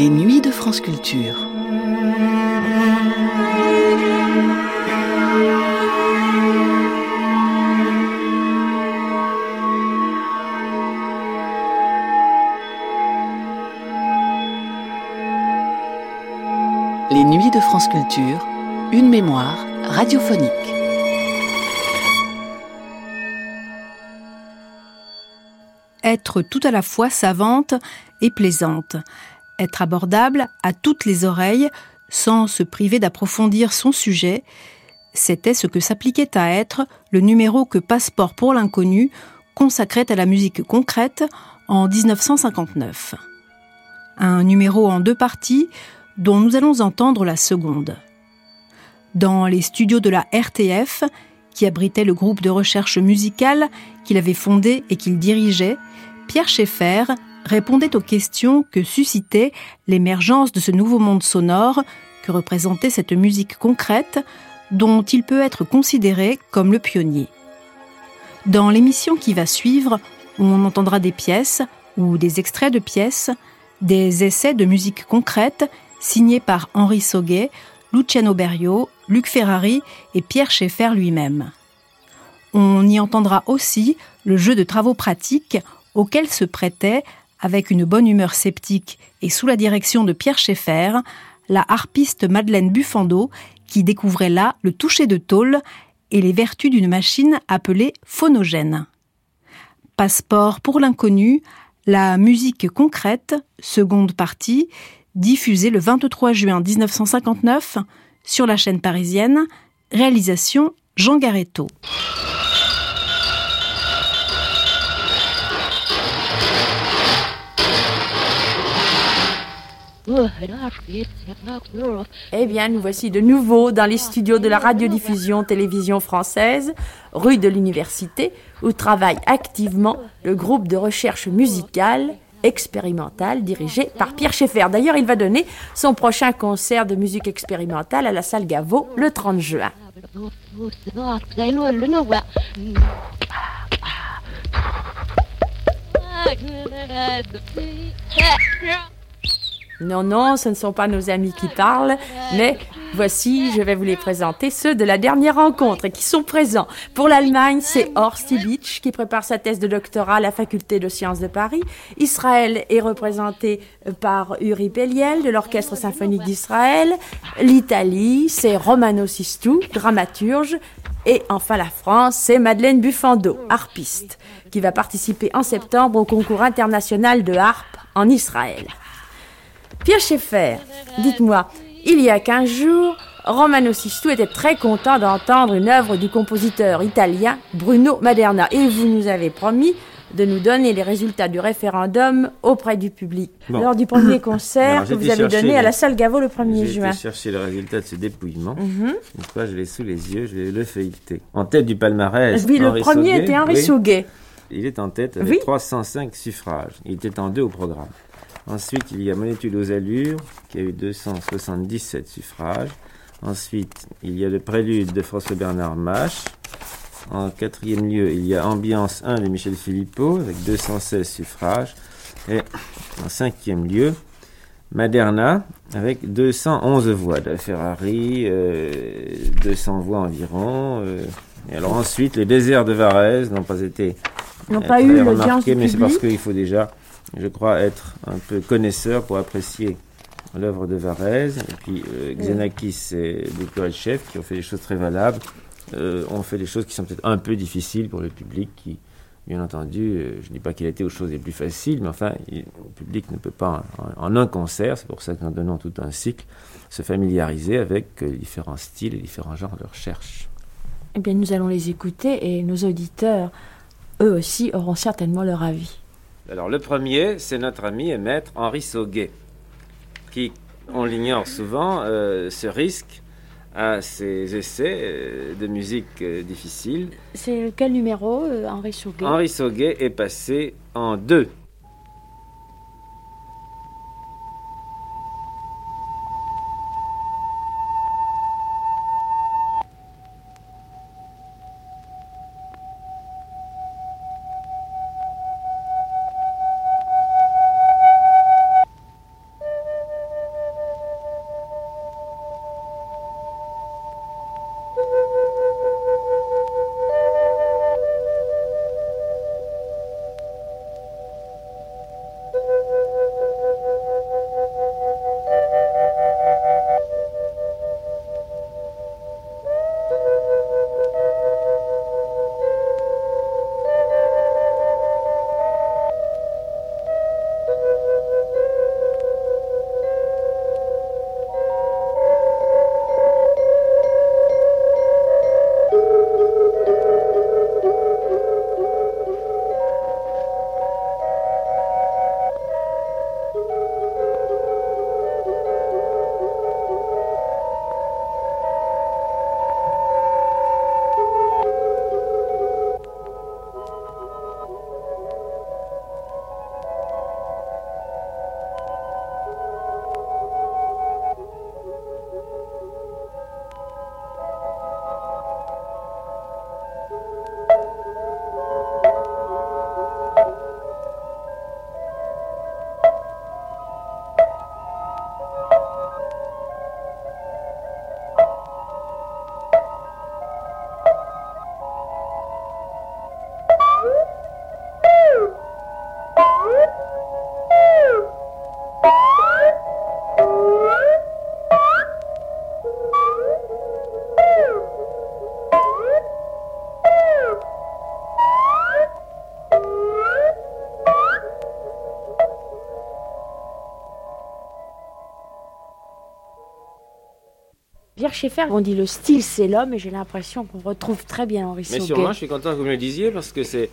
Les nuits de France Culture. Les nuits de France Culture, une mémoire radiophonique. Être tout à la fois savante et plaisante, être abordable à toutes les oreilles sans se priver d'approfondir son sujet, c'était ce que s'appliquait à être le numéro que Passeport pour l'inconnu consacrait à la musique concrète en 1959. Un numéro en deux parties dont nous allons entendre la seconde. Dans les studios de la RTF, qui abritait le groupe de recherche musicale qu'il avait fondé et qu'il dirigeait, Pierre Schaeffer répondait aux questions que suscitait l'émergence de ce nouveau monde sonore que représentait cette musique concrète dont il peut être considéré comme le pionnier. Dans l'émission qui va suivre, on entendra des pièces ou des extraits de pièces, des essais de musique concrète signés par Henri Sauguet, Luciano Berio, Luc Ferrari et Pierre Schaeffer lui-même. On y entendra aussi le jeu de travaux pratiques auquel se prêtait, avec une bonne humeur sceptique et sous la direction de Pierre Schaeffer, la harpiste Madeleine Buffando, qui découvrait là le toucher de tôle et les vertus d'une machine appelée phonogène. Passeport pour l'inconnu, la musique concrète, seconde partie, diffusée le 23 juin 1959 sur la chaîne parisienne, réalisation Jean Garetto. Eh bien, nous voici de nouveau dans les studios de la radiodiffusion télévision française, rue de l'Université, où travaille activement le groupe de recherche musicale expérimentale dirigé par Pierre Schaeffer. D'ailleurs, il va donner son prochain concert de musique expérimentale à la salle Gaveau le 30 juin. Non, non, ce ne sont pas nos amis qui parlent, mais voici, je vais vous les présenter, ceux de la dernière rencontre qui sont présents. Pour l'Allemagne, c'est Horst Ibitsch qui prépare sa thèse de doctorat à la faculté de sciences de Paris. Israël est représenté par Uri Pelliel de l'Orchestre symphonique d'Israël. L'Italie, c'est Romano Sistou, dramaturge. Et enfin la France, c'est Madeleine Buffando, harpiste, qui va participer en septembre au concours international de harpe en Israël. Pierre Schaeffer, dites-moi, il y a 15 jours, Romano Sistou était très content d'entendre une œuvre du compositeur italien Bruno Maderna et vous nous avez promis de nous donner les résultats du référendum auprès du public. Lors du premier concert que vous avez donné à la salle Gaveau le 1er juin. J'ai chercher le résultat de ce dépouillement. Une fois, je l'ai sous les yeux, je vais le feuilleter. En tête du palmarès. Oui, le premier était Henri oui. Souguet. Il est en tête avec Oui. 305 suffrages. Il était en deux au programme. Ensuite, il y a Monétude aux allures, qui a eu 277 suffrages. Ensuite, il y a le prélude de François-Bernard Mache. En quatrième lieu, il y a Ambiance 1 de Michel Philippot, avec 216 suffrages. Et en cinquième lieu, Maderna, avec 211 voix. De Ferrari, euh, 200 voix environ. euh. et alors ensuite, les déserts de Varese n'ont pas été n'ont euh, pas eu l'audience mais c'est parce qu'il faut déjà, je crois, être un peu connaisseur pour apprécier l'œuvre de Varese. Et puis euh, Xenakis et Bukovachev, qui ont fait des choses très valables, euh, ont fait des choses qui sont peut-être un peu difficiles pour le public qui, bien entendu, euh, je ne dis pas qu'il a été aux choses les plus faciles, mais enfin, il- le public ne peut pas, en, en un concert, c'est pour ça qu'en donnant tout un cycle, se familiariser avec différents styles et différents genres de recherche. Eh bien, nous allons les écouter et nos auditeurs, eux aussi, auront certainement leur avis. Alors le premier, c'est notre ami et maître Henri Sauguet, qui, on l'ignore souvent, euh, se risque à ses essais euh, de musique euh, difficile. C'est quel numéro, Henri Souguet Henri Sauguet est passé en deux. Pierre Schaeffer, on dit le style c'est l'homme et j'ai l'impression qu'on retrouve très bien Henri Mais sûrement, je suis content que vous me le disiez parce que c'est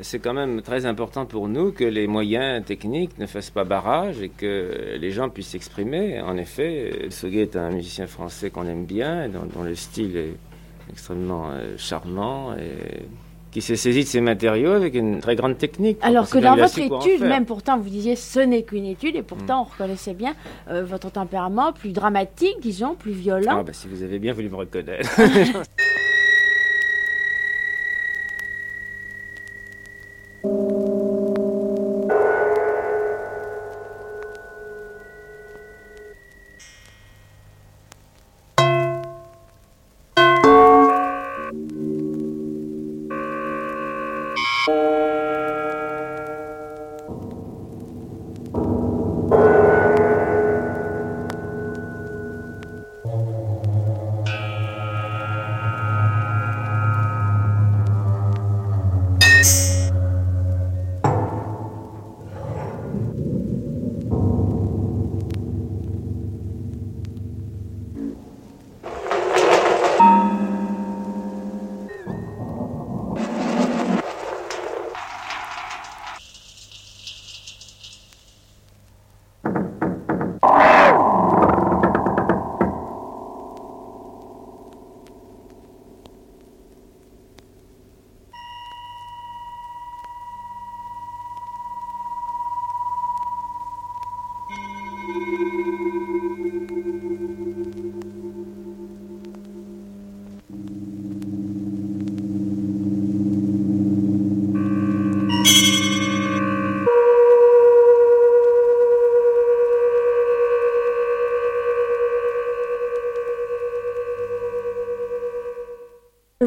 c'est quand même très important pour nous que les moyens techniques ne fassent pas barrage et que les gens puissent s'exprimer. En effet, Soguet est un musicien français qu'on aime bien, dont, dont, le style est extrêmement euh, charmant et qui s'est saisi de ces matériaux avec une très grande technique. Alors que dans votre étude, même pourtant, vous disiez ce n'est qu'une étude, et pourtant mm. on reconnaissait bien euh, votre tempérament plus dramatique, disons, plus violent. Ah, bah, si vous avez bien voulu me reconnaître.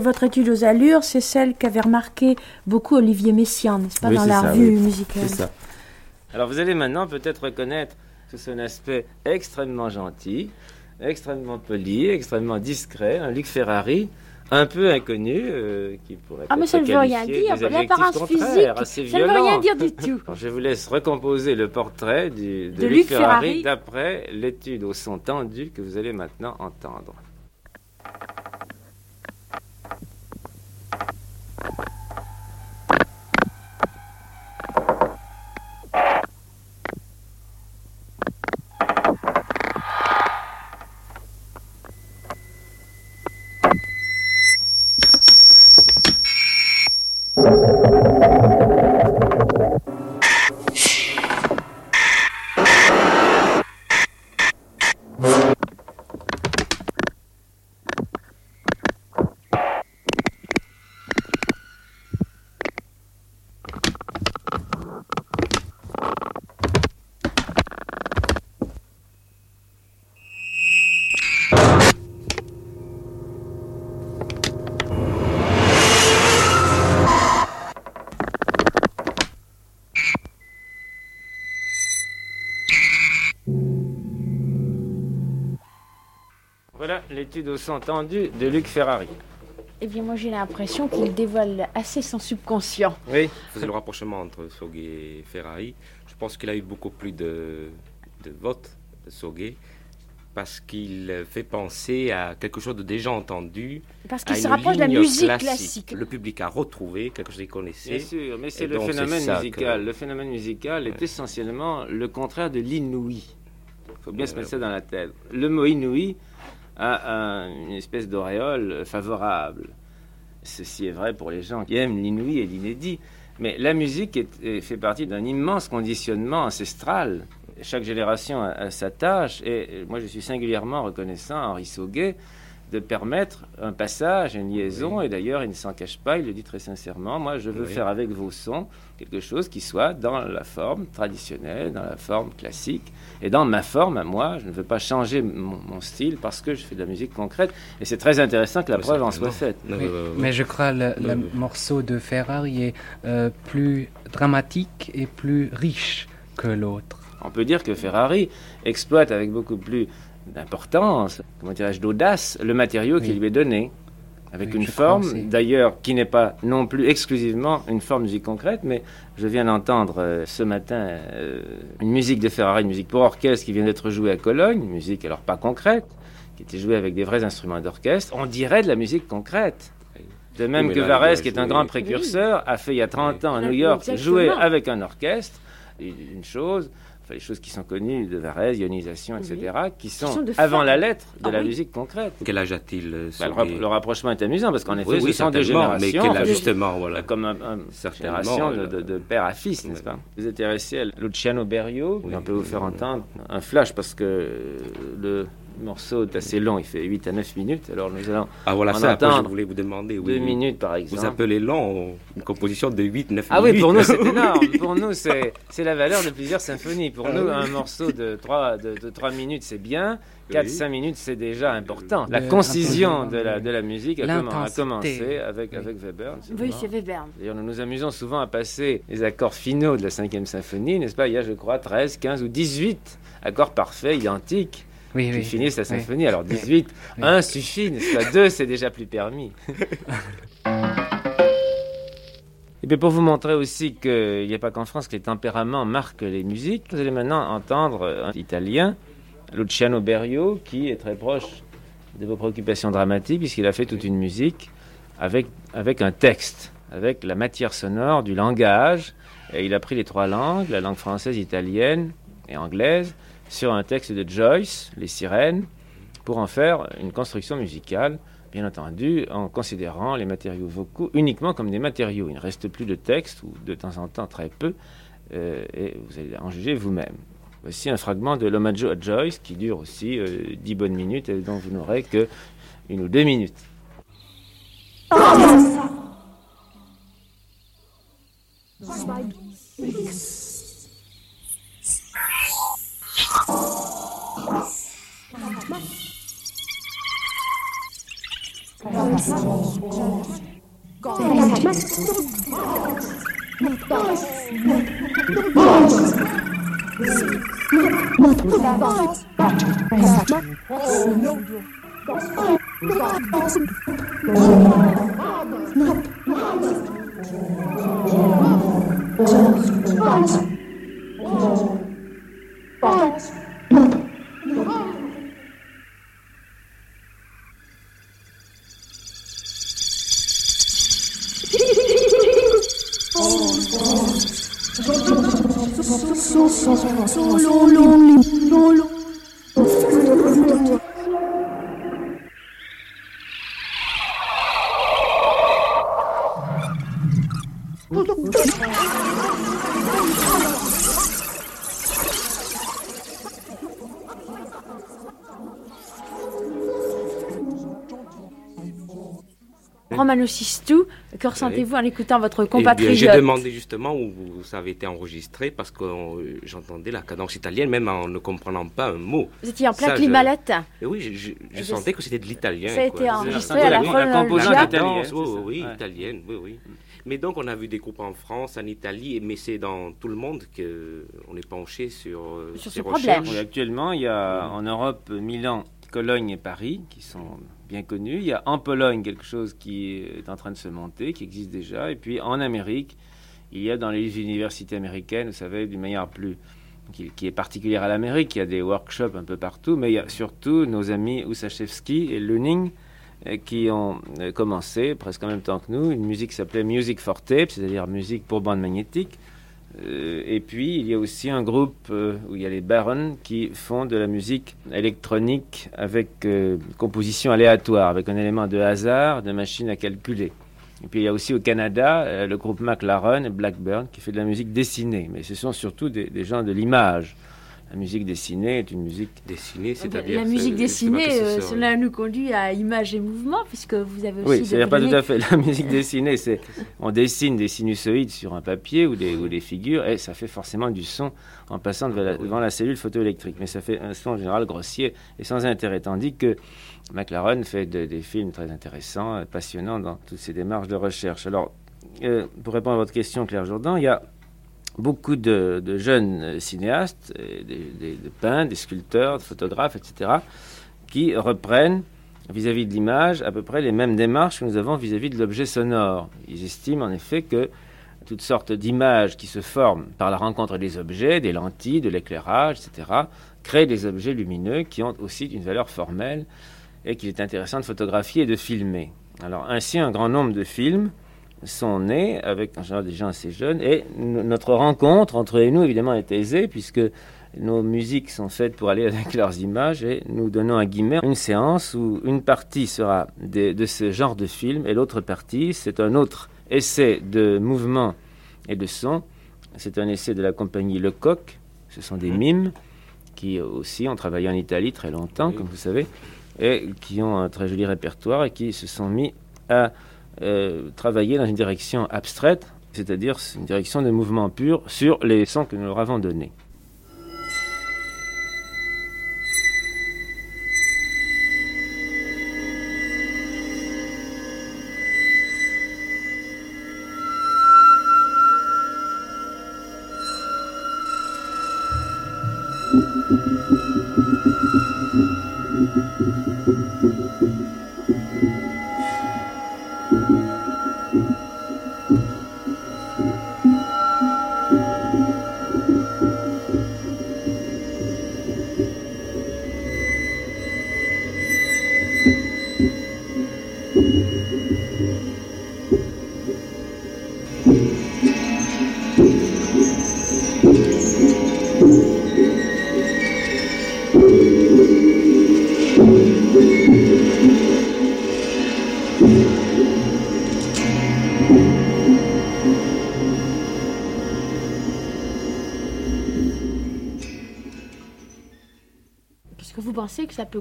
Votre étude aux allures, c'est celle qu'avait remarqué beaucoup Olivier Messiaen, n'est-ce pas, dans la revue musicale C'est ça. Alors vous allez maintenant peut-être reconnaître que c'est un aspect extrêmement gentil, extrêmement poli, extrêmement discret, un Luc Ferrari un peu inconnu, euh, qui pourrait Ah mais ça ne veut rien dire, l'apparence physique, ça ne veut rien dire du tout. je vous laisse recomposer le portrait de, Luc, Ferrari d'après l'étude au son tendu que vous allez maintenant entendre. L'étude au son tendu de Luc Ferrari. Eh bien, moi j'ai l'impression qu'il dévoile assez son subconscient. Oui. Faisait le rapprochement entre Soguet et Ferrari. Je pense qu'il a eu beaucoup plus de, de votes de Soguet parce qu'il fait penser à quelque chose de déjà entendu. Parce qu'il se rapproche de la musique classique. Le public a retrouvé quelque chose qu'il connaissait. Bien sûr, mais c'est le phénomène musical. Le phénomène musical est essentiellement le contraire de l'inouï. Il faut bien se mettre ça dans la tête. Le mot inouï à une espèce d'auréole favorable. Ceci est vrai pour les gens qui aiment l'inouï et l'inédit. Mais la musique fait partie d'un immense conditionnement ancestral. Chaque génération a, sa tâche. Et moi, je suis singulièrement reconnaissant à Henri Sauguet de permettre un passage, une liaison. Et d'ailleurs, il ne s'en cache pas, il le dit très sincèrement. Moi, je veux faire avec vos sons quelque chose qui soit dans la forme traditionnelle, dans la forme classique. Et dans ma forme à moi, je ne veux pas changer mon, style parce que je fais de la musique concrète. Et c'est très intéressant que la preuve en soit faite. mais je crois que le, morceau de Ferrari est euh, plus dramatique et plus riche que l'autre. On peut dire que Ferrari exploite avec beaucoup plus d'importance, comment dirais-je, d'audace, le matériau qui lui est donné avec une forme, d'ailleurs, qui n'est pas non plus exclusivement une forme musique concrète, mais je viens d'entendre euh, ce matin euh, une musique de Ferrari, une musique pour orchestre qui vient d'être jouée à Cologne, une musique alors pas concrète, qui était joué avec des vrais instruments d'orchestre, on dirait de la musique concrète. De même que Varese, qui est un grand précurseur, a fait il y a 30 ans à New York jouer avec un orchestre, une chose, enfin, les choses qui sont connues de Varese, ionisation, etc., qui sont, avant la lettre de ah la musique concrète. Quel âge a-t-il euh, bah, le, rapprochement est amusant parce qu'en effet, ce sont des générations. Mais quel âge justement voilà. Comme une génération de, père à fils, n'est-ce pas Vous êtes intéressé à Luciano Berio, on peut vous faire entendre un flash parce que le morceau est assez long, il fait 8 à 9 minutes. Alors nous allons ah, voilà, ça, entendre je voulais vous demander. 2 minutes par exemple. Vous appelez long une composition de 8-9 minutes. Ah oui, pour nous c'est énorme. pour nous c'est la valeur de plusieurs symphonies. Pour ah nous, un morceau de 3, de, de 3 minutes c'est bien. 4-5 minutes, c'est déjà important. La concision de la, de la musique a, a commencé avec, avec Weber. Oui, c'est Weber. D'ailleurs, nous nous amusons souvent à passer les accords finaux de la 5e symphonie, n'est-ce pas? Il y a, je crois, 13, 15 ou 18 accords parfaits, identiques oui, qui finissent la symphonie. Alors 18, 1 suffit, n'est-ce pas? 2, c'est déjà plus permis. Et bien pour vous montrer aussi qu'il n'y a pas qu'en France que les tempéraments marquent les musiques, vous allez maintenant entendre un italien, Luciano Berio, qui est très proche de vos préoccupations dramatiques, puisqu'il a fait toute une musique avec, avec un texte, avec la matière sonore du langage. Et il a pris les trois langues, la langue française, italienne et anglaise, sur un texte de Joyce, Les Sirènes, pour en faire une construction musicale, bien entendu, en considérant les matériaux vocaux uniquement comme des matériaux. Il ne reste plus de texte, ou de temps en temps très peu, euh, et vous allez en juger vous-même. Voici un fragment de l'Omaggio à Joyce qui dure aussi euh, dix bonnes minutes et dont vous n'aurez que une ou deux minutes. Oh, pense. Non. Oh, oh, oh, Romano Sistou, que ressentez-vous en écoutant votre eh compatriote J'ai demandé justement où ça avait été enregistré parce que euh, j'entendais la cadence italienne même en ne comprenant pas un mot. Vous étiez en plein climat latin. Eh oui, je, sentais que c'était de l'italien. Ça a été enregistré à la, la, la italienne. Oui, oui, italienne, oui, oui. Mais donc on a vu des groupes en France, en Italie, mais c'est dans tout le monde qu'on est penché sur, euh, sur ces ce recherches. Problème. actuellement, il y a en Europe Milan, Cologne et Paris qui sont connu. Il y a en Pologne quelque chose qui est en train de se monter, qui existe déjà. Et puis en Amérique, il y a dans les universités américaines, vous savez, d'une manière plus qui, est particulière à l'Amérique, il y a des workshops un peu partout, mais il y a surtout nos amis Usachevski et Luning euh, qui ont euh, commencé presque en même temps que nous une musique qui s'appelait Music for Tape, c'est-à-dire musique pour bande magnétique. Euh, et puis, il y a aussi un groupe euh, où il y a les Barons qui font de la musique électronique avec euh, composition aléatoire, avec un élément de hasard, de machine à calculer. Et puis, il y a aussi au Canada le groupe McLaren et Blackburn qui fait de la musique dessinée. Mais ce sont surtout des gens de l'image. La musique dessinée est une musique dessinée, c'est-à-dire la musique dessinée, euh, cela nous conduit à image et mouvement, puisque vous avez aussi. Oui, c'est pas tout à fait. La musique dessinée, c'est on dessine des sinusoïdes sur un papier ou des, ou des figures, et ça fait forcément du son en passant devant la, cellule photoélectrique, mais ça fait un son en général grossier et sans intérêt, tandis que McLaren fait des films très intéressants, passionnants dans toutes ces démarches de recherche. Alors, euh, pour répondre à votre question, Claire Jourdan, il y a beaucoup de, jeunes cinéastes, des, peintres, des sculpteurs, des photographes, etc., qui reprennent vis-à-vis de l'image à peu près les mêmes démarches que nous avons vis-à-vis de l'objet sonore. Ils estiment en effet que toutes sortes d'images qui se forment par la rencontre des objets, des lentilles, de l'éclairage, etc., créent des objets lumineux qui ont aussi une valeur formelle et qu'il est intéressant de photographier et de filmer. Alors ainsi, un grand nombre de films sont nés avec en général des gens assez jeunes et notre rencontre entre nous évidemment est aisée puisque nos musiques sont faites pour aller avec leurs images et nous donnons à guillemets une séance où une partie sera de, ce genre de film et l'autre partie c'est un autre essai de mouvement et de son. C'est un essai de la compagnie Lecoq. Ce sont des mhm. mimes qui aussi ont travaillé en Italie très longtemps, comme vous savez, et qui ont un très joli répertoire et qui se sont mis à euh, travailler dans une direction abstraite, c'est-à-dire une direction de mouvement pur sur les sons que nous leur avons donnés.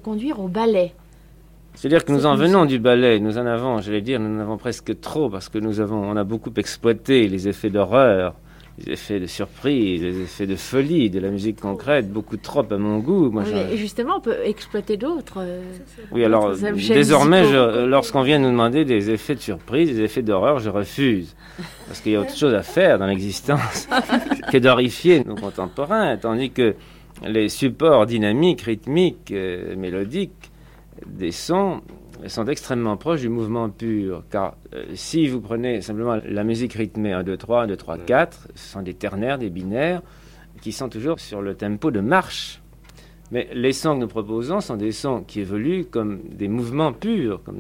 Conduire au ballet. C'est-à-dire que nous en venons du ballet, nous en avons, je vais dire, nous en avons presque trop parce que nous avons, on a beaucoup exploité les effets d'horreur, les effets de surprise, les effets de folie de la musique concrète, beaucoup trop à mon goût. Moi, oui, justement, on peut exploiter d'autres. Euh, oui, alors désormais, lorsqu'on vient nous demander des effets de surprise, des effets d'horreur, je refuse. Parce qu'il y a autre chose à faire dans l'existence que d'horrifier nos contemporains, tandis que les supports dynamiques, rythmiques, euh, mélodiques des sons sont extrêmement proches du mouvement pur. Car euh, si vous prenez simplement la musique rythmée 1, 2, 3, 1, 2, 3, 4, ce sont des ternaires, des binaires, qui sont toujours sur le tempo de marche. Mais les sons que nous proposons sont des sons qui évoluent comme des mouvements purs, comme,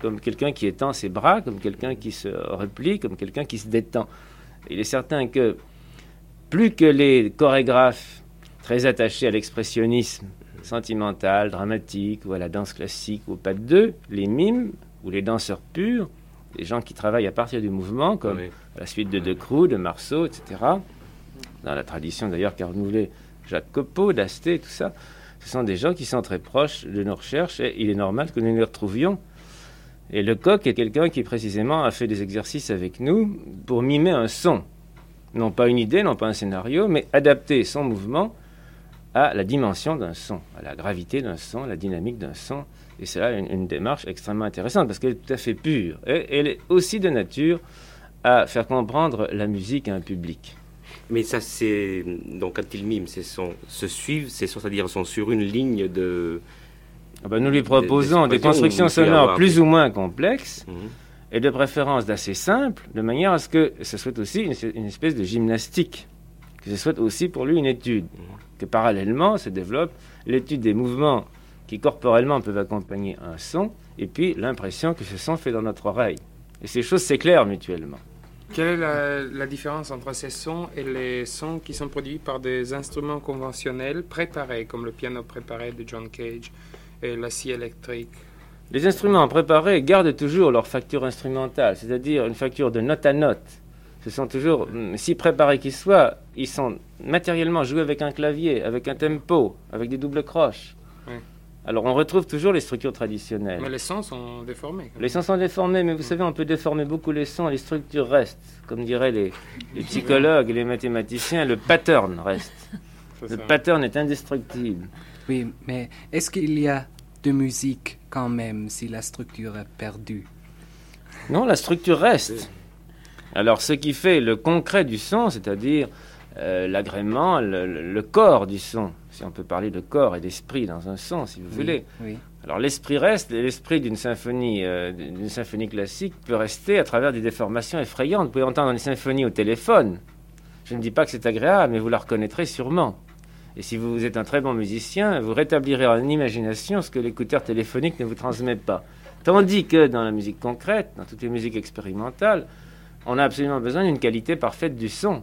comme quelqu'un qui étend ses bras, comme quelqu'un qui se replie, comme quelqu'un qui se détend. Il est certain que plus que les chorégraphes très attaché à l'expressionnisme sentimental, dramatique, ou à la danse classique, ou pas de deux, les mimes, ou les danseurs purs, les gens qui travaillent à partir du mouvement, comme à la suite de De Crou, de Marceau, etc. Dans la tradition d'ailleurs qu'a renouvelé Jacques Copeau, d'Asté, tout ça, ce sont des gens qui sont très proches de nos recherches et il est normal que nous les retrouvions. Et Lecoq est quelqu'un qui précisément a fait des exercices avec nous pour mimer un son. Non pas une idée, non pas un scénario, mais adapter son mouvement à la dimension d'un son, à la gravité d'un son, à la dynamique d'un son. Et c'est là une, démarche extrêmement intéressante parce qu'elle est tout à fait pure. Et elle est aussi de nature à faire comprendre la musique à un public. Mais ça, c'est. Donc, quand ils miment, c'est se suivent, c'est-à-dire sont sur une ligne de. Ah ben, nous lui proposons des constructions sonores plus ou moins complexes. Mhm. Et de préférence d'assez simples, de manière à ce que ce soit aussi une, espèce de gymnastique, que ce soit aussi pour lui une étude. Que parallèlement se développe l'étude des mouvements qui corporellement peuvent accompagner un son, et puis l'impression que ce son fait dans notre oreille. Et ces choses s'éclairent mutuellement. Quelle est la, différence entre ces sons et les sons qui sont produits par des instruments conventionnels préparés, comme le piano préparé de John Cage et la scie électrique? Les instruments préparés gardent toujours leur facture instrumentale, c'est-à-dire une facture de note à note ce sont toujours, mm, si préparés qu'ils soient, ils sont matériellement joués avec un clavier, avec un tempo, avec des doubles croches. Alors on retrouve toujours les structures traditionnelles. Mais les sons sont déformés. Les sons sont déformés, mais vous savez, on peut déformer beaucoup les sons, les structures restent. Comme diraient les, psychologues et les mathématiciens, le pattern reste. Le pattern est indestructible. Oui, mais est-ce qu'il y a de musique quand même si la structure est perdue? Non, la structure reste. Alors ce qui fait le concret du son, c'est-à-dire euh, l'agrément, le, corps du son, si on peut parler de corps et d'esprit dans un son, si vous voulez. Alors l'esprit reste, l'esprit d'une symphonie, euh, d'une symphonie classique peut rester à travers des déformations effrayantes. Vous pouvez entendre une symphonie au téléphone. Je ne dis pas que c'est agréable, mais vous la reconnaîtrez sûrement. Et si vous êtes un très bon musicien, vous rétablirez en imagination ce que l'écouteur téléphonique ne vous transmet pas. Tandis que dans la musique concrète, dans toutes les musiques expérimentales, on a absolument besoin d'une qualité parfaite du son.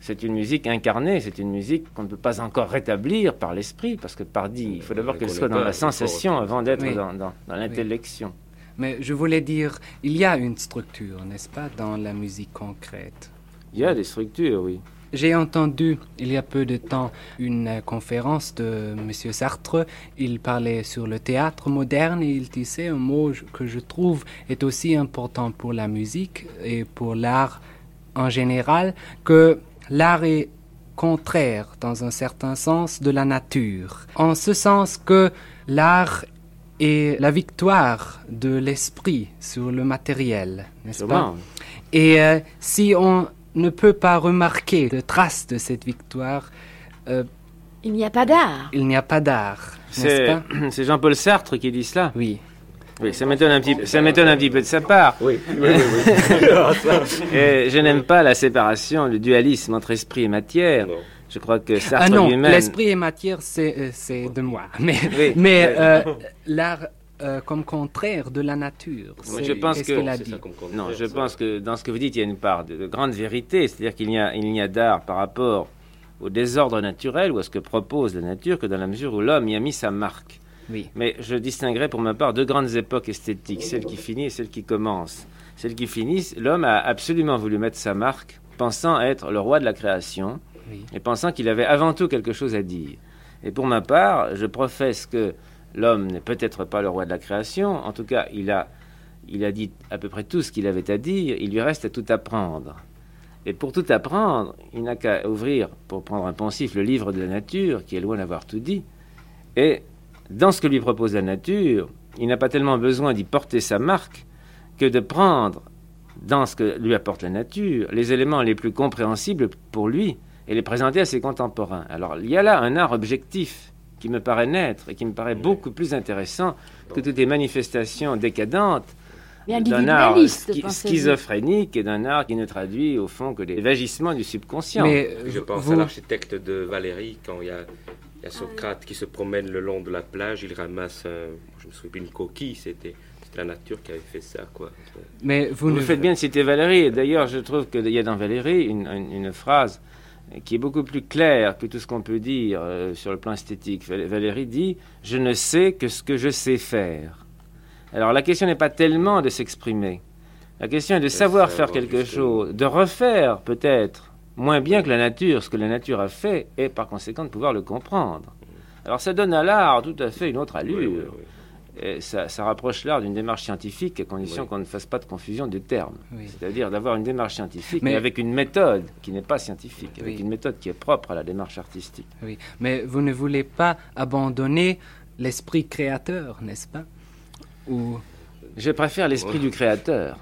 C'est une musique incarnée, c'est une musique qu'on ne peut pas encore rétablir par l'esprit, parce que par dit, il faut d'abord qu'elle soit dans la sensation avant d'être Oui. dans, dans- dans l'intellection. Mais je voulais dire, il y a une structure, n'est-ce pas, dans la musique concrète? Il y a des structures, oui. J'ai entendu il y a peu de temps une conférence de M. Sartre. Il parlait sur le théâtre moderne et il disait un mot que je trouve est aussi important pour la musique et pour l'art en général, que l'art est contraire dans un certain sens de la nature. En ce sens que l'art est la victoire de l'esprit sur le matériel, n'est-ce pas? et euh, si on ne peut pas remarquer de traces de cette victoire, euh, Il n'y a pas d'art. il n'y a pas d'art, C'est Jean-Paul Sartre qui dit cela. Oui. Oui, ça m'étonne un petit, peu- ça m'étonne un petit peu de sa part. Oui, oui, oui. oui. Et je n'aime pas la séparation, le dualisme entre esprit et matière. Non. Je crois que Sartre Ah non, lui-même. l'esprit et matière, c'est euh, c'est de moi. Mais, Oui. mais euh, l'art euh, comme contraire de la nature, je pense que a dit? ça Non, je ça. pense que dans ce que vous dites, il y a une part de, de grande vérité. C'est-à-dire qu'il n'y a, il n'y a d'art par rapport au désordre naturel ou à ce que propose la nature que dans la mesure où l'homme y a mis sa marque. Oui. Mais je distinguerai pour ma part deux grandes époques esthétiques, celle qui finit et celle qui commence. Celle qui finit, l'homme a absolument voulu mettre sa marque, pensant être le roi de la création Oui. et pensant qu'il avait avant tout quelque chose à dire. Et pour ma part, je professe que l'homme n'est peut-être pas le roi de la création, en tout cas, il a, dit à peu près tout ce qu'il avait à dire, il lui reste à tout apprendre. Et pour tout apprendre, il n'a qu'à ouvrir, pour prendre un poncif, le livre de la nature, qui est loin d'avoir tout dit. Et dans ce que lui propose la nature, il n'a pas tellement besoin d'y porter sa marque que de prendre, dans ce que lui apporte la nature, les éléments les plus compréhensibles pour lui et les présenter à ses contemporains. Alors il y a là un art objectif qui me paraît naître et qui me paraît beaucoup plus intéressant que toutes les manifestations décadentes d'un art schi- schizophrénique et d'un art qui ne traduit au fond que les vagissements du subconscient. Mais euh, Je pense vous- à l'architecte de Valérie, quand il y a, il y a Socrate qui se promène le long de la plage, il ramasse, un- je me souviens plus, une coquille, c'était la nature qui avait fait ça, quoi. mais vous, Vous ne faites bien de citer Valérie. Et D'ailleurs, je trouve qu'il y a dans Valérie une, une- une phrase qui est beaucoup plus claire que tout ce qu'on peut dire euh, sur le plan esthétique. Val- Valérie dit Je ne sais que ce que je sais faire. Alors, la question n'est pas tellement de s'exprimer. La question est de savoir faire quelque chose, de refaire peut-être moins bien que la nature ce que la nature a fait et par conséquent de pouvoir le comprendre. Alors, ça donne à l'art tout à fait une autre allure. Oui, oui, oui. Ça, ça rapproche l'art d'une démarche scientifique à condition Oui. qu'on ne fasse pas de confusion des termes. Oui. C'est-à-dire d'avoir une démarche scientifique, Mais- mais avec une méthode qui n'est pas scientifique, avec Oui. une méthode qui est propre à la démarche artistique. Oui, mais vous ne voulez pas abandonner l'esprit créateur, n'est-ce pas? Ou Je préfère l'esprit du créateur.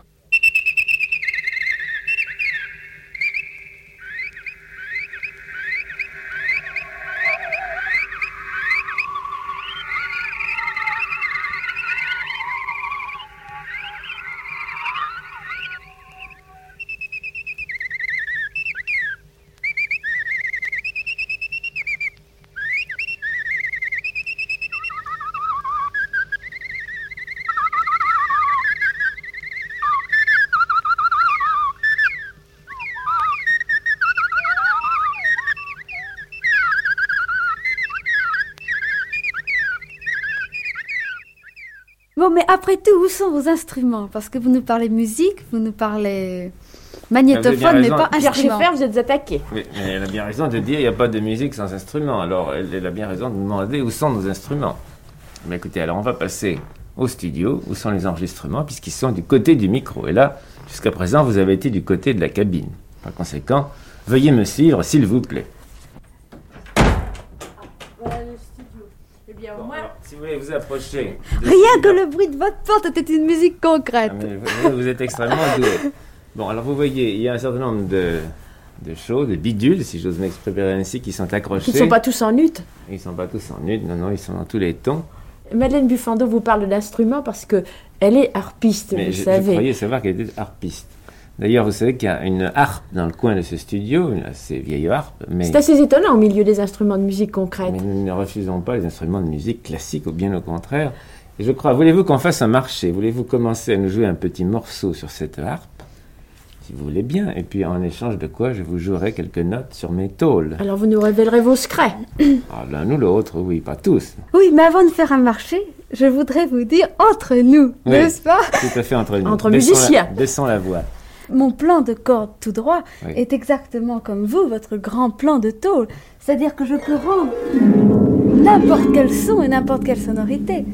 Bon, mais après tout, où sont vos instruments? Parce que vous nous parlez musique, vous nous parlez magnétophone, mais pas Pierre instrument. Schaeffer, vous êtes attaqué. Oui, mais elle a bien raison de dire il n'y a pas de musique sans instrument. Alors elle, elle a bien raison de nous demander où sont nos instruments. Mais écoutez, alors on va passer au studio, où sont les enregistrements, puisqu'ils sont du côté du micro. Et là, jusqu'à présent, vous avez été du côté de la cabine. Par conséquent, veuillez me suivre, s'il vous plaît. Voilà le studio. Eh bien, Bon, moi, alors, si vous approcher. Rien que le bruit de votre porte était une musique Ah, concrète. mais vous, vous êtes extrêmement doué. Bon, alors vous voyez, il y a un certain nombre de, de choses, de bidules, si j'ose m'exprimer ainsi, qui sont accrochés. qui ne sont pas tous en ut. Ils ne sont pas tous en nude, non, non, ils sont dans tous les tons. Madeleine Buffando vous parle d'instrument parce que elle est harpiste, Mais vous je, je savez. croyais savoir qu'elle était harpiste. D'ailleurs, vous savez qu'il y a une harpe dans le coin de ce studio, une assez vieille harpe, mais, C'est assez étonnant au milieu des instruments de musique concrète. mais nous ne refusons pas les instruments de musique classiques, ou bien au contraire. Et je crois, voulez-vous qu'on fasse un marché? Voulez-vous commencer à nous jouer un petit morceau sur cette harpe? Si vous voulez bien. Et puis en échange de quoi, je vous jouerai quelques notes sur mes tôles. Alors vous nous révélerez vos secrets. Ah, L'un ou l'autre, oui, pas tous. Oui, mais avant de faire un marché, je voudrais vous dire entre nous, Oui. n'est-ce pas? Tout à fait entre nous. Entre Baissons la- musiciens. Baissons la voix. Mon plan de corde tout droit Oui. est exactement comme vous, votre grand plan de tôle. C'est-à-dire que je peux rendre n'importe quel son et n'importe quelle sonorité.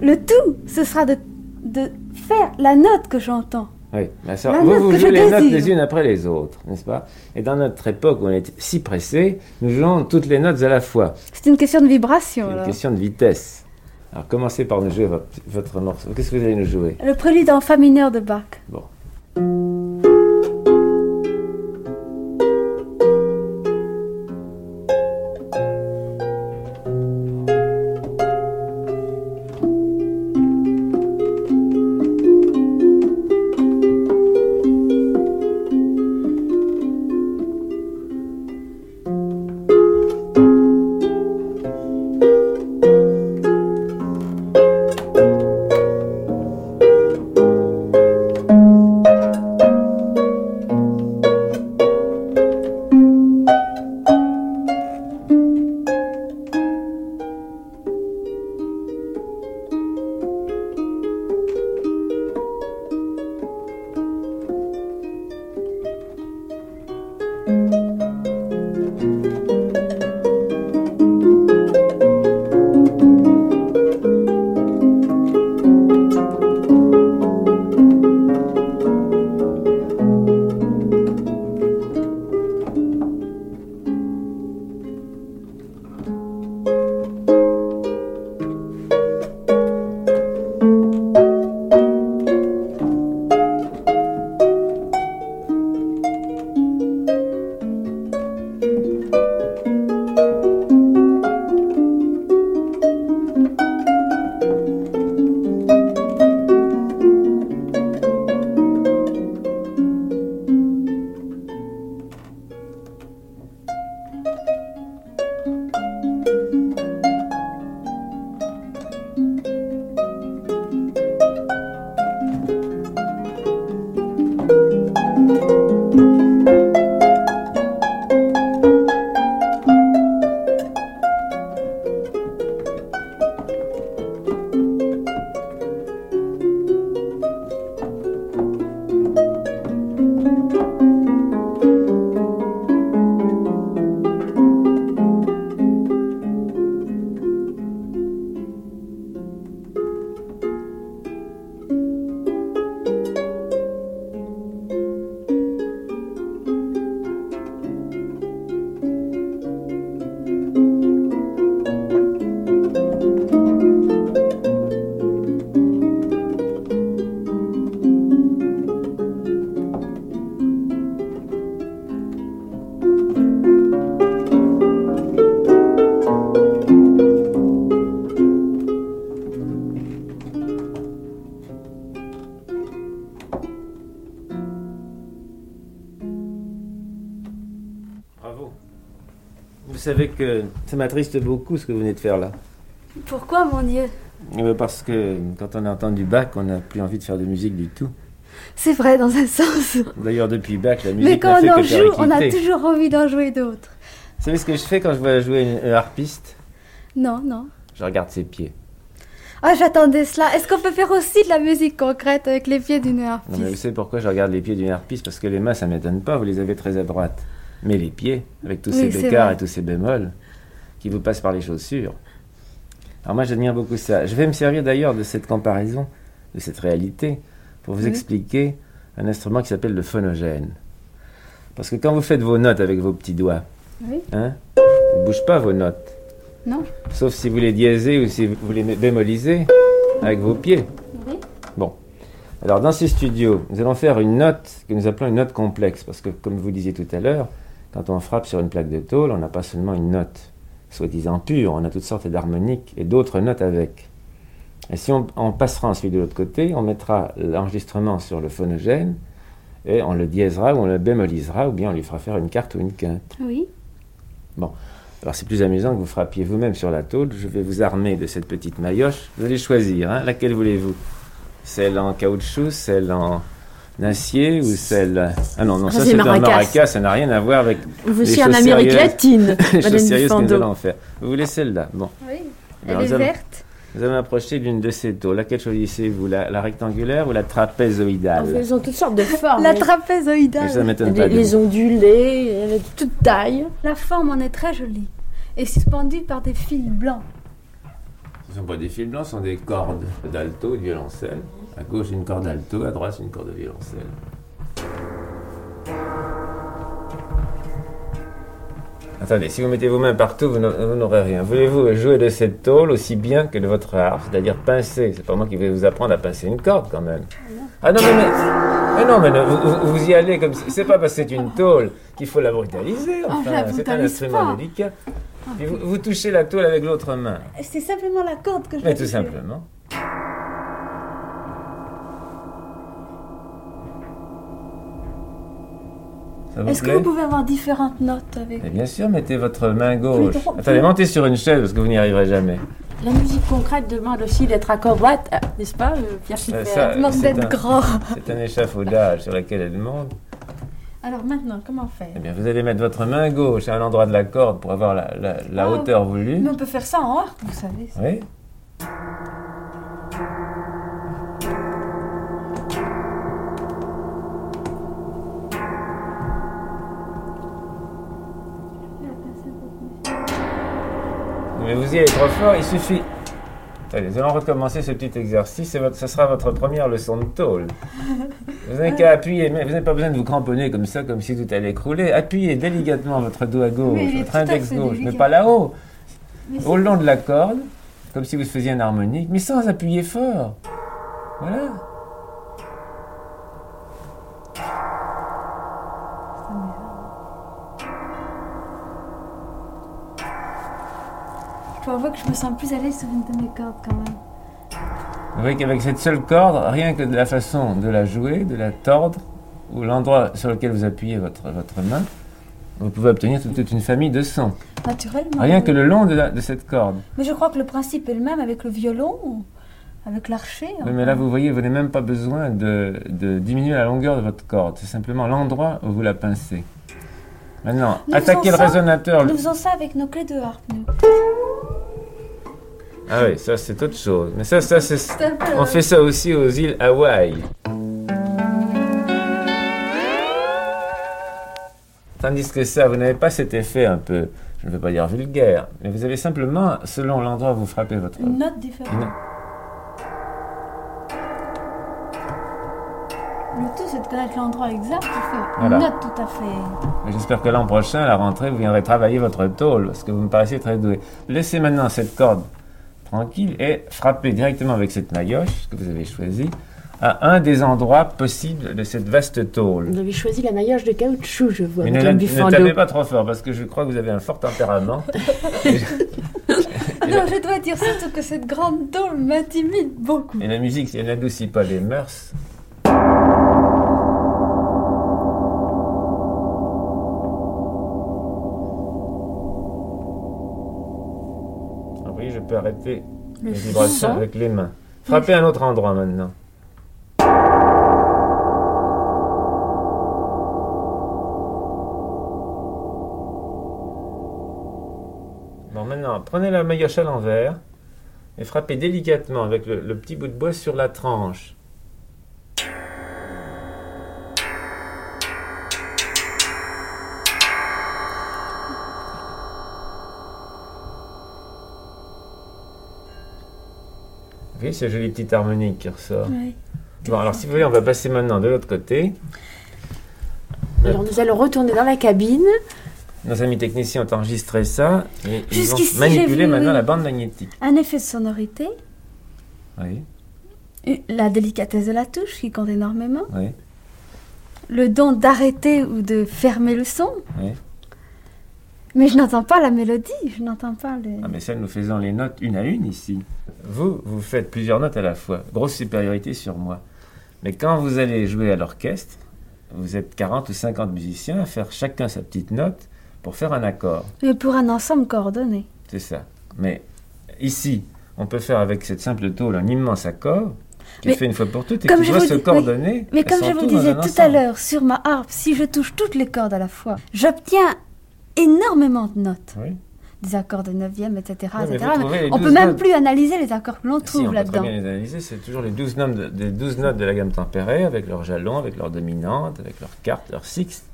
Le tout, ce sera de, de faire la note que j'entends. Oui, ça, La vous, jouez les notes les unes après les autres, n'est-ce pas? Et dans notre époque où on est si pressé, nous jouons toutes les notes à la fois. C'est une question de vibration. C'est une alors. question de vitesse. Alors commencez par nous jouer votre, votre morceau. Qu'est-ce que vous allez nous jouer? Le prélude en fa mineur de Bach. Bon. Savez que ça m'attriste beaucoup ce que vous venez de faire là. Pourquoi, mon Dieu? Euh, Parce que quand on a entendu Bach, on n'a plus envie de faire de musique du tout. C'est vrai, dans un sens. D'ailleurs, depuis Bach, la musique Mais quand fait on en joue, on a toujours envie d'en jouer d'autres. Vous savez ce que je fais quand je vois jouer une, un harpiste? Non, non. Je regarde ses pieds. Ah, j'attendais cela. Est-ce qu'on peut faire aussi de la musique concrète avec les pieds d'une Non, mais vous harpiste savez pourquoi je regarde les pieds d'une harpiste? Parce que les mains, ça m'étonne pas, vous les avez très à droite. Mais les pieds, avec tous Oui, ces bécards et tous ces bémols, qui vous passent par les chaussures. Alors moi, j'admire beaucoup ça. Je vais me servir d'ailleurs de cette comparaison, de cette réalité, pour vous Oui. expliquer un instrument qui s'appelle le phonogène. Parce que quand vous faites vos notes avec vos petits doigts, Oui. hein, ils ne bougent pas vos notes. Non. Sauf si vous les diésez ou si vous les bémolisez avec vos pieds. Oui. Bon. Alors dans ce studio, nous allons faire une note que nous appelons une note complexe. Parce que comme vous disiez tout à l'heure, quand on frappe sur une plaque de tôle, on n'a pas seulement une note soi-disant pure, on a toutes sortes d'harmoniques et d'autres notes avec. Et si on, on passera ensuite de l'autre côté, on mettra l'enregistrement sur le phonogène et on le diésera ou on le bémolisera ou bien on lui fera faire une carte ou une quinte. Oui. Alors c'est plus amusant que vous frappiez vous-même sur la tôle. Je vais vous armer de cette petite maillotche. Vous allez choisir. hein. Laquelle voulez-vous? Celle en caoutchouc, celle en acier ou celle... Ah non, non, Ça, ça c'est un maracas. Ça n'a rien à voir avec Voici Les en Amérique latine, les choses Madame sérieuses que nous allons faire. Vous voulez celle-là? Bon. Oui. Alors, Elle nous est allons- verte. Vous allez m'approcher d'une de ces tôles. Laquelle choisissez-vous? La, la rectangulaire ou la trapézoïdale? Ils ont toutes sortes de formes. La trapézoïdale. Ça m'étonne pas. les vous. ondulés, de toute taille. La forme en est très jolie. Et suspendue par des fils blancs. Ce ne sont pas des fils blancs, ce sont des cordes d'alto de violoncelle. À gauche, une corde alto, à droite, une corde de violoncelle. Attendez, si vous mettez vos mains partout, vous n'a- vous n'aurez rien. Voulez-vous jouer de cette tôle aussi bien que de votre harpe, c'est-à-dire pincer? C'est pas moi qui vais vous apprendre à pincer une corde quand même. Ah non, mais, mais, mais non, mais vous, vous- y allez comme si- c'est pas parce que c'est une tôle qu'il faut la brutaliser. Oh, Enfin, c'est un instrument pas. délicat. Puis vous, vous touchez la tôle avec l'autre main. C'est simplement la corde que je Mais tout toucher. simplement. Est-ce que vous pouvez avoir différentes notes avec Et bien sûr, mettez votre main gauche. droit. Attendez, montez sur une chaise parce que vous n'y arriverez jamais. La musique concrète demande aussi d'être acrobate, euh, n'est-ce pas, euh, Pierre Ça, Schiffer? ça, demande c'est d'être grand. C'est un échafaudage sur lequel elle monte. Alors maintenant, comment faire? Eh bien, vous allez mettre votre main gauche à un endroit de la corde pour avoir la, la- la Ah. hauteur voulue. Mais on peut faire ça en harpe, vous savez. Oui. Mais vous y allez trop fort, il suffit. Allez, nous allons recommencer ce petit exercice. Votre- ce sera votre première leçon de tôle. Vous n'avez qu'à appuyer, mais vous n'avez pas besoin de vous cramponner comme ça, comme si tout allait écrouler. Appuyez délicatement votre doigt gauche, Mais votre index gauche, mais pas là-haut, au long de la corde, comme si vous faisiez un harmonique, mais sans appuyer fort. Voilà. Je dois avouer que je me sens plus à l'aise sur une de mes cordes quand même. Vous voyez qu'avec cette seule corde, rien que de la façon de la jouer, de la tordre, ou l'endroit sur lequel vous appuyez votre, votre main, vous pouvez obtenir toute, toute une famille de sons. Naturellement. Rien oui. que le long de, la- de cette corde. Mais je crois que le principe est le même avec le violon, ou avec l'archer. Oui, enfin. mais là, vous voyez, vous n'avez même pas besoin de, de diminuer la longueur de votre corde. C'est simplement l'endroit où vous la pincez. Maintenant, Nous attaquez le ça. résonateur. Nous faisons ça avec nos clés de harpe, nous. Ah oui, ça c'est autre chose. Mais ça, ça c'est... On fait ça aussi aux îles Hawaï. Tandis que ça, vous n'avez pas cet effet un peu, je ne veux pas dire vulgaire, mais vous avez simplement, selon l'endroit où vous frappez votre... une note différente. Une- Le tout, c'est de connaître l'endroit exact fait Voilà. une note tout à fait. J'espère que l'an prochain, à la rentrée, vous viendrez travailler votre tôle, parce que vous me paraissez très doué. Laissez maintenant cette corde tranquille et frappez directement avec cette maillotche que vous avez choisie à un des endroits possibles de cette vaste tôle. Vous avez choisi la maillotche de caoutchouc, je vois, Mais ne, Madame ne tapez pas trop fort, parce que je crois que vous avez un fort tempérament. Non, je dois dire surtout que cette grande tôle m'intimide beaucoup. Et la musique, si elle n'adoucit pas les mœurs. Arrêter les vibrations avec les mains. Frappez un autre endroit maintenant. Bon, maintenant, prenez la maillotche à l'envers et frappez délicatement avec le, le petit bout de bois sur la tranche. Vous voyez ce joli petit harmonique qui ressort. Bon, alors si vous voulez, on va passer maintenant de l'autre côté. Alors nous allons retourner dans la cabine. Nos amis techniciens ont enregistré ça et ils j'ai vu, maintenant la bande magnétique. Un effet de sonorité, Oui, la délicatesse de la touche qui compte énormément, oui, le don d'arrêter ou de fermer le son, oui. Mais je n'entends pas la mélodie, je n'entends pas les... Ah, mais ça, nous faisons les notes une à une ici. Vous, vous faites plusieurs notes à la fois. Grosse supériorité sur moi. Mais quand vous allez jouer à l'orchestre, vous êtes 40 ou 50 musiciens à faire chacun sa petite note pour faire un accord. Mais pour un ensemble coordonné. C'est ça. Mais ici, on peut faire avec cette simple tôle un immense accord qui Mais est fait une fois pour toutes et qui doit se dis- coordonner. Mais comme je vous disais tout à l'heure, sur ma harpe, si je touche toutes les cordes à la fois, j'obtiens énormément de notes. Oui. Des accords de neuvième, etc. Etc. on 12 peut même notes. plus analyser les accords que l'on Si, on trouve très là-dedans. les analyser. C'est toujours les 12 notes de, des 12 notes de la gamme tempérée avec leurs jalons, avec leurs dominantes, avec leurs cartes, leurs sixtes.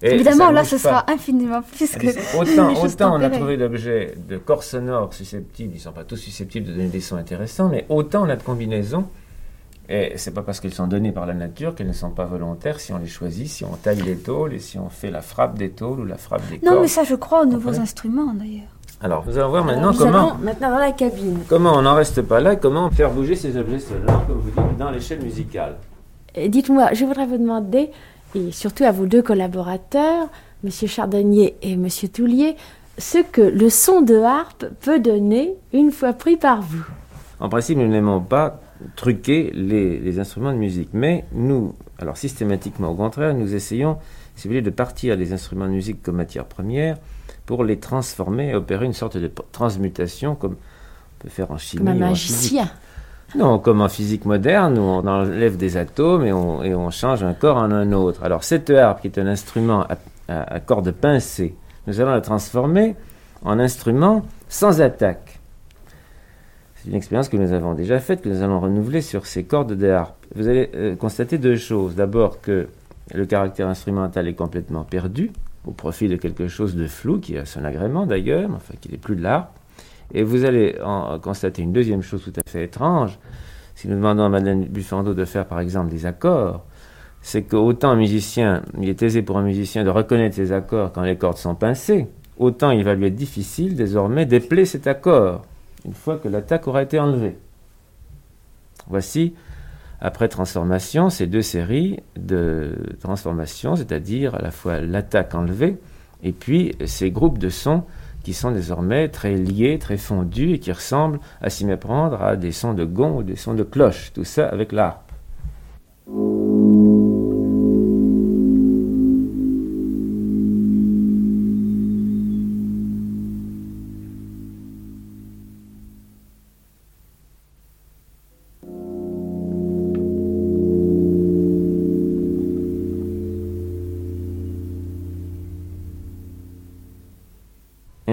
Et Évidemment, là, ce pas. sera infiniment plus que. Autant, autant on a trouvé l'objet de corps sonores susceptibles, ils ne sont pas tous susceptibles de donner des sons intéressants, mais autant on a de combinaisons, et c'est pas parce qu'elles sont données par la nature qu'elles ne sont pas volontaires si on les choisit, si on taille les tôles et si on fait la frappe des tôles ou la frappe des Non, cordes. mais ça, je crois aux nouveaux instruments d'ailleurs. Alors, nous allons voir maintenant Nous comment, allons maintenant dans la cabine. comment on n'en reste pas là, comment faire bouger ces objets sonores, comme vous dites, dans l'échelle musicale. Et Dites-moi, je voudrais vous demander, et surtout à vos deux collaborateurs, Monsieur Chardonnier et Monsieur Toulier, ce que le son de harpe peut donner une fois pris par vous. En principe, nous n'aimons pas truquer les, les instruments de musique, mais nous, alors systématiquement au contraire, nous essayons, si vous voulez, de partir des instruments de musique comme matière première pour les transformer et opérer une sorte de transmutation comme on peut faire en chimie Comme un magicien. Non, comme en physique moderne, où on enlève des atomes et on, et on change un corps en un autre. Alors cette harpe, qui est un instrument à, à, à cordes pincées, nous allons la transformer en instrument sans attaque. C'est une expérience que nous avons déjà faite, que nous allons renouveler sur ces cordes de harpe. Vous allez euh, constater deux choses. D'abord que le caractère instrumental est complètement perdu, au profit de quelque chose de flou, qui a son agrément d'ailleurs, enfin qui n'est plus de l'harpe. Et vous allez constater une deuxième chose tout à fait étrange. Si nous demandons à Madeleine Buffando de faire par exemple des accords, c'est qu'autant un musicien, il est aisé pour un musicien de reconnaître ses accords quand les cordes sont pincées, autant il va lui être difficile désormais d'épeler cet accord une fois que l'attaque aura été enlevée. Voici, après transformation, ces deux séries de transformations, c'est-à-dire à la fois l'attaque enlevée et puis ces groupes de sons qui sont désormais très liés, très fondus et qui ressemblent à s'y méprendre à des sons de gond ou des sons de cloche, tout ça avec l'harpe.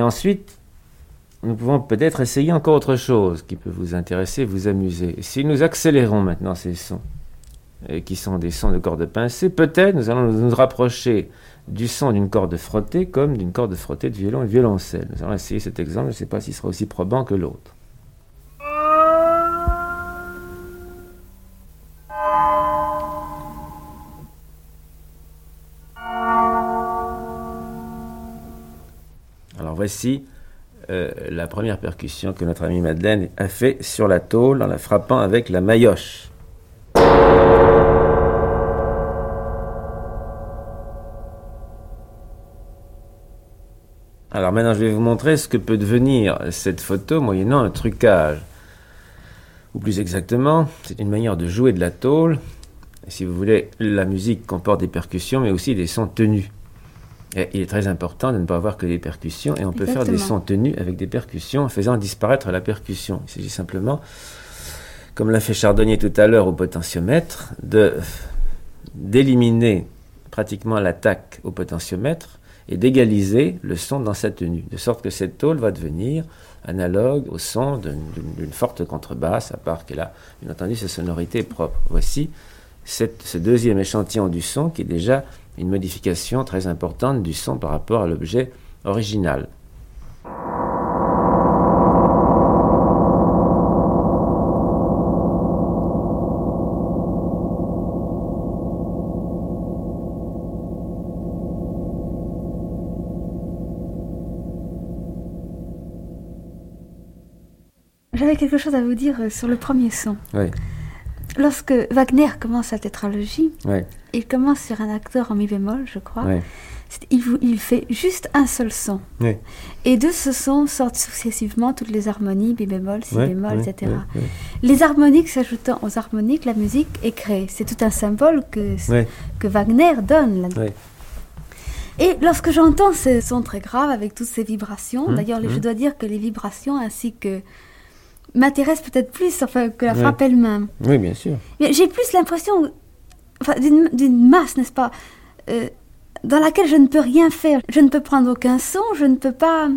Ensuite, nous pouvons peut-être essayer encore autre chose qui peut vous intéresser, vous amuser. Si nous accélérons maintenant ces sons, euh, qui sont des sons de cordes pincées, peut-être nous allons nous rapprocher du son d'une corde frottée comme d'une corde frottée de violon et violoncelle. Nous allons essayer cet exemple, je ne sais pas s'il sera aussi probant que l'autre. Voici euh, la première percussion que notre amie Madeleine a fait sur la tôle en la frappant avec la maillotche. Alors maintenant, je vais vous montrer ce que peut devenir cette photo moyennant un trucage. Ou plus exactement, c'est une manière de jouer de la tôle. Si vous voulez, la musique comporte des percussions, mais aussi des sons tenus. Il est très important de ne pas avoir que des percussions, et on peut faire des sons tenus avec des percussions en faisant disparaître la percussion. Il s'agit simplement, comme l'a fait Chardonnier tout à l'heure au potentiomètre, de d'éliminer pratiquement l'attaque au potentiomètre et d'égaliser le son dans sa tenue, de sorte que cette tôle va devenir analogue au son d'une forte contrebasse, à part qu'elle a bien entendu sa sonorité propre. Voici cette- ce deuxième échantillon du son qui est déjà une modification très importante du son par rapport à l'objet original. J'avais quelque chose à vous dire euh, sur le premier son. Oui, Lorsque Wagner commence sa tétralogie, oui, il commence sur un acteur en mi bémol, je crois. il, vous- il fait juste un seul son. Et de ce son sortent successivement toutes les harmonies, bi bémol, si Ouais, bémol, etc. Les harmoniques s'ajoutant aux harmoniques, la musique est créée. C'est tout un symbole que, que Wagner donne. là. Et lorsque j'entends ces sons très graves avec toutes ces vibrations, Hum, d'ailleurs, je hum. dois dire que les vibrations ainsi que m'intéressent peut-être plus enfin, que la Ouais. frappe elle-même. Oui, bien sûr. Mais j'ai plus l'impression enfin, d'une masse, n'est-ce pas, euh, dans laquelle je ne peux rien faire. Je ne peux prendre aucun son, je ne peux pas.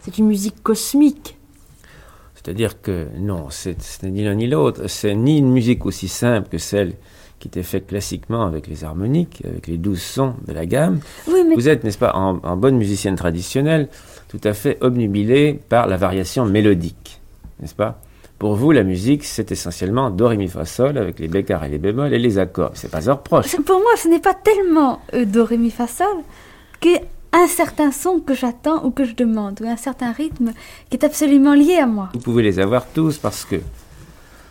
C'est une musique cosmique. C'est-à-dire que non, c'est ce n'est ni l'un ni l'autre. C'est ni une musique aussi simple que celle qui était faite classiquement avec les harmoniques, avec les douze sons de la gamme. Oui, mais Vous êtes, n'est-ce pas, en, en bonne musicienne traditionnelle, tout à fait obnubilée par la variation mélodique, n'est-ce pas? Pour vous, la musique, c'est essentiellement do, ré, mi, fa, sol, avec les bécards et les bémols et les accords. C'est pas heure proche. c'est- pour moi, ce n'est pas tellement euh, do, ré, mi, fa, sol qu'un certain son que j'attends ou que je demande, ou un certain rythme qui est absolument lié à moi. Vous pouvez les avoir tous parce que,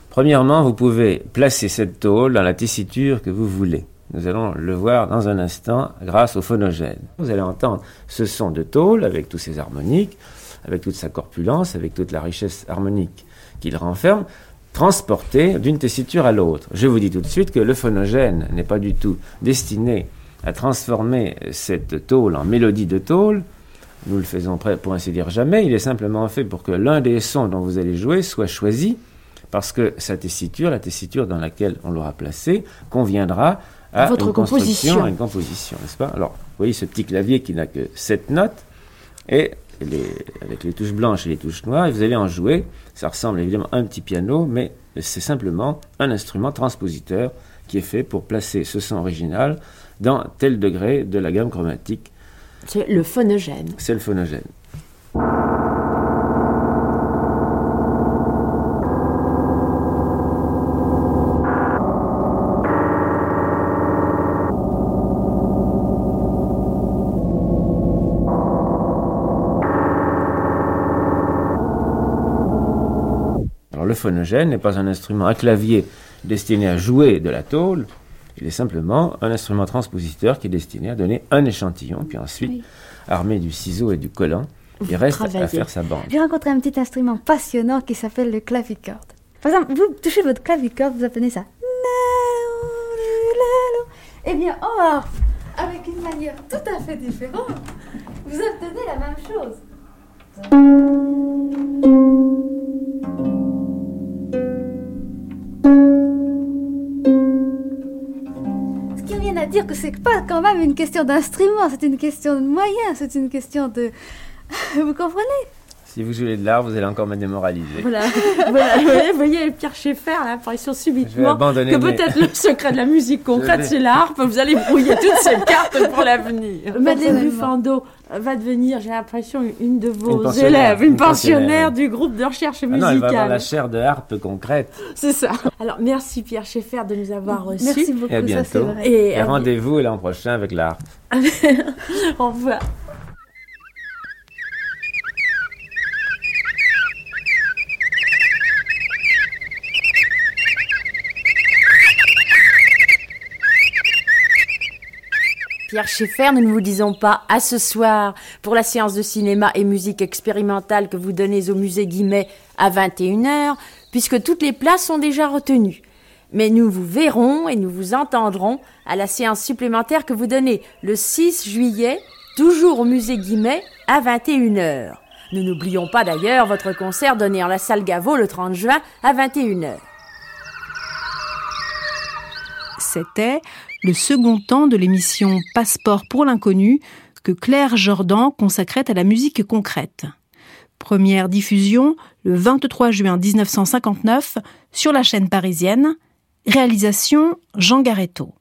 premièrement, vous pouvez placer cette tôle dans la tessiture que vous voulez. Nous allons le voir dans un instant grâce au phonogène. Vous allez entendre ce son de tôle avec tous ses harmoniques, avec toute sa corpulence, avec toute la richesse harmonique qu'il renferme, transporté d'une tessiture à l'autre. Je vous dis tout de suite que le phonogène n'est pas du tout destiné à transformer cette tôle en mélodie de tôle, nous le faisons pour ainsi dire jamais, il est simplement fait pour que l'un des sons dont vous allez jouer soit choisi, parce que sa tessiture, la tessiture dans laquelle on l'aura placé, conviendra à Votre une composition. à une composition, n'est-ce pas? Alors, vous voyez ce petit clavier qui n'a que sept notes, et les- avec les touches blanches et les touches noires, et vous allez en jouer. Ça ressemble évidemment à un petit piano, mais c'est simplement un instrument transpositeur qui est fait pour placer ce son original dans tel degré de la gamme chromatique C'est le phonogène. c'est le phonogène. Phonogène n'est pas un instrument à clavier destiné à jouer de la tôle, il est simplement un instrument transpositeur qui est destiné à donner un échantillon, puis ensuite, Oui. armé du ciseau et du collant, il reste à faire sa bande. J'ai rencontré un petit instrument passionnant qui s'appelle le clavicorde. Par exemple, vous touchez votre clavicorde, vous apprenez ça. Eh bien, en harpe, avec une manière tout à fait différente, vous obtenez la même chose. Ce qui revient à dire que c'est pas quand même une question d'instrument, c'est une question de moyens, c'est une question de... Vous comprenez? Si vous jouez de l'art, vous allez encore me démoraliser. Voilà, voilà. Vous voyez, Pierre Schaeffer a l'impression Je vais subitement que mes- peut-être le secret de la musique concrète, vais- c'est la harpe. Vous allez brouiller toutes ces cartes pour l'avenir. Madeleine. Buffando va devenir, j'ai l'impression, une de vos Une élèves, une une pensionnaire. pensionnaire du groupe de recherche Ah non, il va avoir musicale. la chair de harpe concrète. C'est ça. Alors, merci Pierre Schaeffer de nous avoir reçus. Merci beaucoup, Et à ça c'est bientôt. vrai. Et, Et rendez-vous l'an prochain avec l'harpe. au revoir. Pierre Schaeffer, nous ne vous disons pas à ce soir pour la séance de cinéma et musique expérimentale que vous donnez au musée Guimet à 21h, puisque toutes les places sont déjà retenues. Mais nous vous verrons et nous vous entendrons à la séance supplémentaire que vous donnez le 6 juillet, toujours au musée Guimet, à 21h. Nous n'oublions pas d'ailleurs votre concert donné en la salle Gaveau le 30 juin à 21h. C'était le second temps de l'émission Passeport pour l'inconnu que Claire Jordan consacrait à la musique concrète. Première diffusion le 23 juin 1959 sur la chaîne parisienne. Réalisation Jean Garetto.